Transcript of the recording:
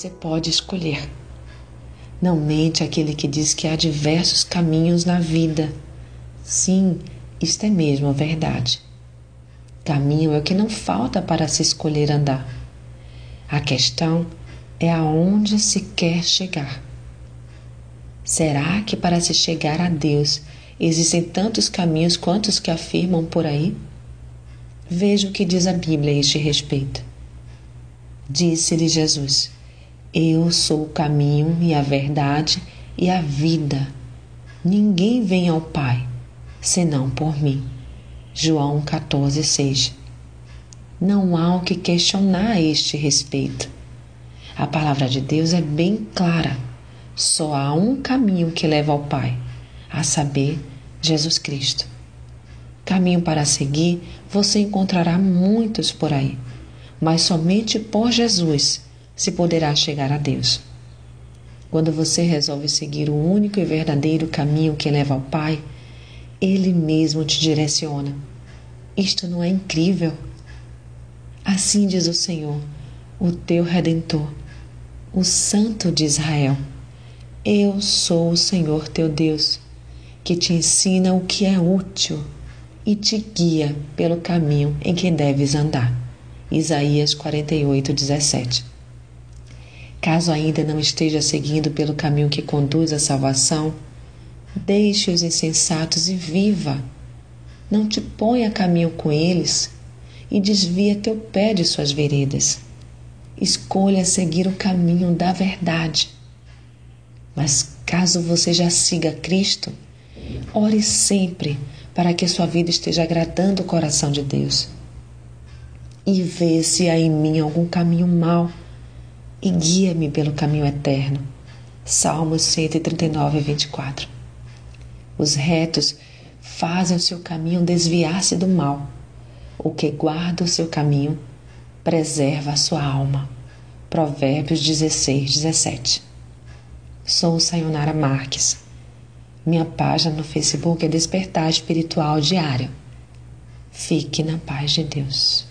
você pode escolher. Não mente aquele que diz que há diversos caminhos na vida. Sim, isto é mesmo verdade. Caminho é o que não falta para se escolher andar. A questão é aonde se quer chegar. Será que para se chegar a Deus existem tantos caminhos quantos que afirmam por aí? Veja o que diz a Bíblia a este respeito. Disse-lhe Jesus: Eu sou o caminho e a verdade e a vida. Ninguém vem ao Pai senão por mim. João 14, 6. Não há o que questionar a este respeito. A palavra de Deus é bem clara. Só há um caminho que leva ao Pai, a saber, Jesus Cristo. Caminho para seguir, você encontrará muitos por aí, mas somente por Jesus se poderá chegar a Deus. Quando você resolve seguir o único e verdadeiro caminho que leva ao Pai, Ele mesmo te direciona. Isto não é incrível? Assim diz o Senhor, o teu redentor, o Santo de Israel. Eu sou o Senhor teu Deus, que te ensina o que é útil e te guia pelo caminho em que deves andar. Isaías 48, 17. Caso ainda não esteja seguindo pelo caminho que conduz à salvação, deixe os insensatos e viva. Não te ponha a caminho com eles e desvia teu pé de suas veredas. Escolha seguir o caminho da verdade. Mas caso você já siga Cristo, ore sempre para que sua vida esteja agradando o coração de Deus. E vê se há em mim algum caminho mau e guia-me pelo caminho eterno. Salmos 139, 24. Os retos fazem o seu caminho desviar-se do mal. O que guarda o seu caminho preserva a sua alma. Provérbios 16, 17. Sou Sayonara Marques. Minha página no Facebook é Despertar Espiritual Diário. Fique na paz de Deus.